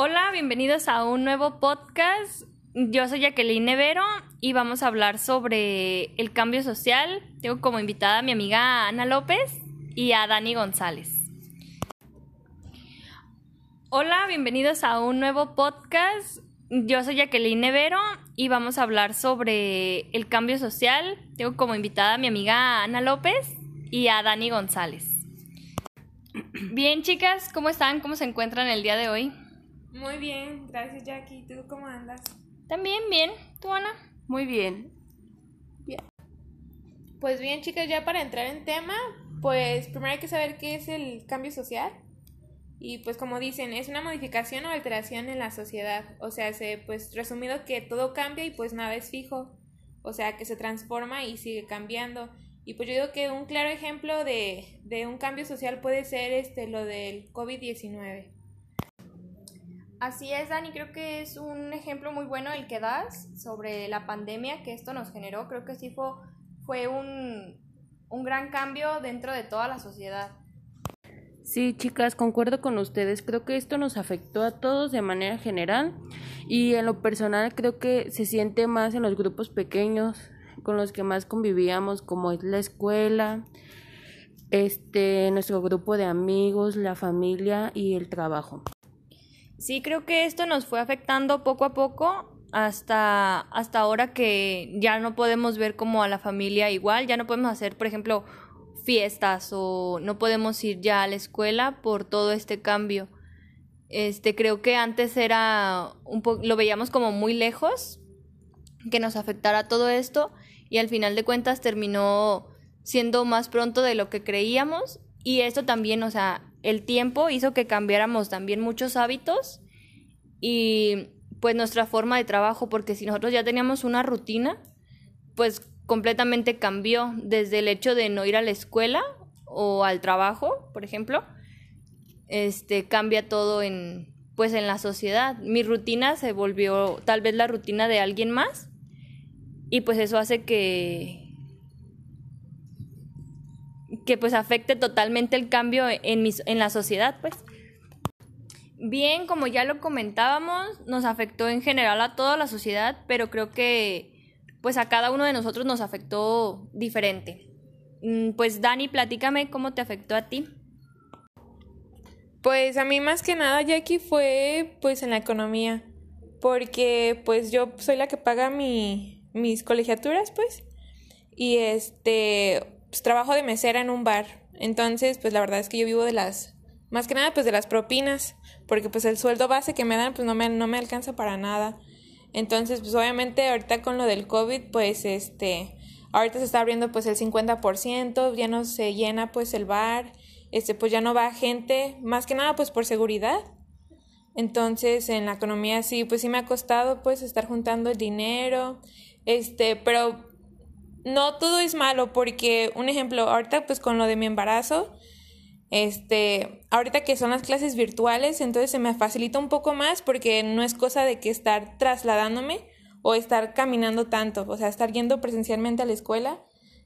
Hola, bienvenidos a un nuevo podcast. Yo soy Jacqueline Nevero y vamos a hablar sobre el cambio social. Tengo como invitada a mi amiga Ana López y a Dani González. Hola, bienvenidos a un nuevo podcast. Yo soy Jacqueline Nevero y vamos a hablar sobre el cambio social. Tengo como invitada a mi amiga Ana López y a Dani González. Bien, chicas, ¿cómo están? ¿Cómo se encuentran el día de hoy? Muy bien, gracias Jackie. ¿Tú cómo andas? También bien. ¿Tú, Ana? Muy bien. Pues bien, chicas, ya para entrar en tema, pues primero hay que saber qué es el cambio social. Y pues como dicen, es una modificación o alteración en la sociedad. O sea, se, pues resumido que todo cambia y pues nada es fijo. O sea, que se transforma y sigue cambiando. Y pues yo digo que un claro ejemplo de, de un cambio social puede ser este lo del COVID-19. Así es, Dani, creo que es un ejemplo muy bueno el que das sobre la pandemia que esto nos generó. Creo que sí fue, fue un, un gran cambio dentro de toda la sociedad. Sí, chicas, concuerdo con ustedes. Creo que esto nos afectó a todos de manera general y en lo personal creo que se siente más en los grupos pequeños con los que más convivíamos, como es la escuela, este, nuestro grupo de amigos, la familia y el trabajo. Sí, creo que esto nos fue afectando poco a poco hasta, hasta ahora que ya no podemos ver como a la familia igual, ya no podemos hacer, por ejemplo, fiestas o no podemos ir ya a la escuela por todo este cambio. Este, creo que antes era un poco, lo veíamos como muy lejos que nos afectara todo esto y al final de cuentas terminó siendo más pronto de lo que creíamos y esto también, o sea, el tiempo hizo que cambiáramos también muchos hábitos y pues nuestra forma de trabajo, porque si nosotros ya teníamos una rutina, pues completamente cambió desde el hecho de no ir a la escuela o al trabajo, por ejemplo, este cambia todo en pues en la sociedad. Mi rutina se volvió tal vez la rutina de alguien más y pues eso hace que que pues afecte totalmente el cambio en, en la sociedad, pues. Bien, como ya lo comentábamos, nos afectó en general a toda la sociedad, pero creo que pues a cada uno de nosotros nos afectó diferente. Mm, pues Dani, platícame cómo te afectó a ti. Pues a mí más que nada, Jackie, fue pues en la economía, porque pues yo soy la que paga mi, mis colegiaturas, pues, y este, pues, trabajo de mesera en un bar. Entonces, pues la verdad es que yo vivo de las, más que nada, pues de las propinas, porque pues el sueldo base que me dan, pues no me, no me alcanza para nada. Entonces, pues obviamente ahorita con lo del COVID, pues este, ahorita se está abriendo pues el 50%, ya no se llena pues el bar, este, pues ya no va gente, más que nada pues por seguridad. Entonces, en la economía sí, pues sí me ha costado pues estar juntando el dinero, este, pero no todo es malo porque, un ejemplo, ahorita pues con lo de mi embarazo, este, ahorita que son las clases virtuales, entonces se me facilita un poco más porque no es cosa de que estar trasladándome o estar caminando tanto, o sea, estar yendo presencialmente a la escuela.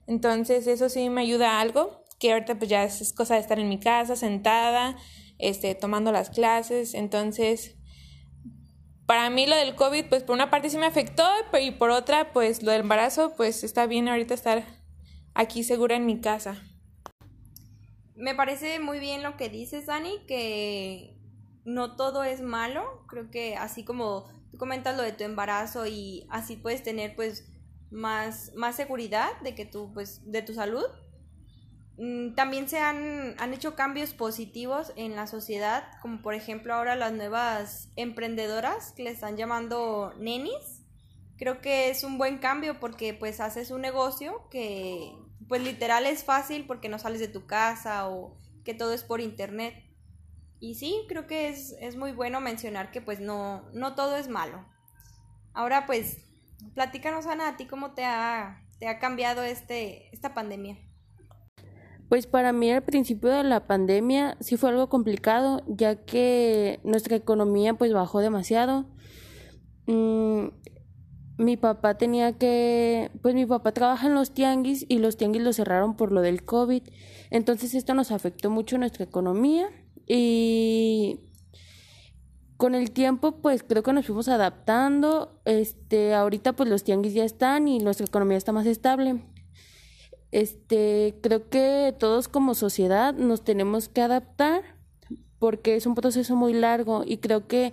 Entonces eso sí me ayuda a algo, que ahorita pues ya es cosa de estar en mi casa sentada, este, tomando las clases, entonces para mí lo del COVID, pues por una parte sí me afectó y por otra, pues lo del embarazo, pues está bien ahorita estar aquí segura en mi casa. Me parece muy bien lo que dices, Dani, que no todo es malo. Creo que así como tú comentas lo de tu embarazo y así puedes tener pues más, más seguridad de que tú, pues, de tu salud, también se han, han, hecho cambios positivos en la sociedad, como por ejemplo ahora las nuevas emprendedoras que le están llamando nenis. Creo que es un buen cambio porque pues haces un negocio que pues literal es fácil porque no sales de tu casa o que todo es por internet. Y sí, creo que es, es muy bueno mencionar que pues no, no todo es malo. Ahora pues, platícanos Ana, a ti cómo te ha, te ha cambiado este, esta pandemia. Pues para mí al principio de la pandemia sí fue algo complicado, ya que nuestra economía pues bajó demasiado. Mm, mi papá tenía que, pues mi papá trabaja en los tianguis y los tianguis los cerraron por lo del COVID. Entonces esto nos afectó mucho nuestra economía y con el tiempo pues creo que nos fuimos adaptando. Este, ahorita pues los tianguis ya están y nuestra economía está más estable. Este, creo que todos como sociedad nos tenemos que adaptar porque es un proceso muy largo y creo que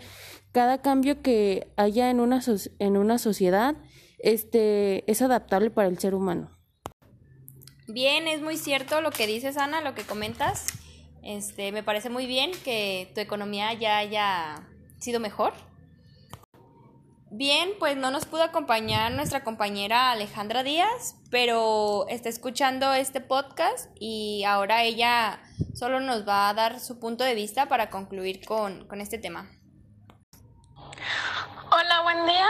cada cambio que haya en una, en una sociedad este, es adaptable para el ser humano. Bien, es muy cierto lo que dices, Ana, lo que comentas. Este, me parece muy bien que tu economía ya haya sido mejor. Bien, pues no nos pudo acompañar nuestra compañera Alejandra Díaz, pero está escuchando este podcast y ahora ella solo nos va a dar su punto de vista para concluir con, con este tema. Hola, buen día.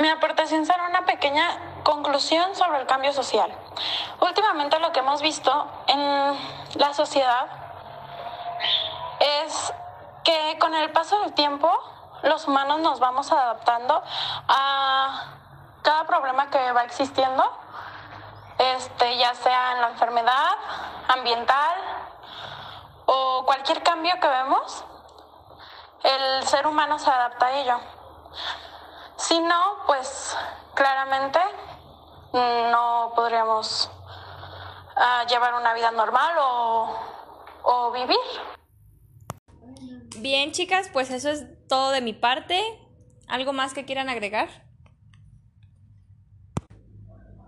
Mi aportación será una pequeña conclusión sobre el cambio social. Últimamente lo que hemos visto en la sociedad es que con el paso del tiempo los humanos nos vamos adaptando a cada problema que va existiendo, este, ya sea en la enfermedad ambiental o cualquier cambio que vemos, el ser humano se adapta a ello. Si no, pues claramente no podríamos uh, llevar una vida normal o, o vivir. Bien, chicas, pues eso es todo de mi parte. ¿Algo más que quieran agregar?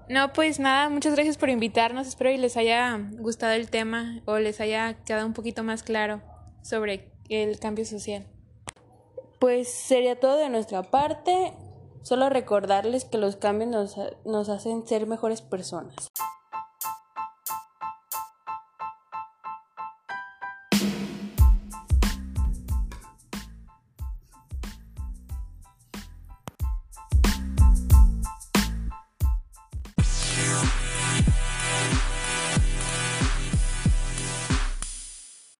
No, pues nada, muchas gracias por invitarnos. Espero que les haya gustado el tema o les haya quedado un poquito más claro sobre el cambio social. Pues sería todo de nuestra parte. Solo recordarles que los cambios nos, nos hacen ser mejores personas.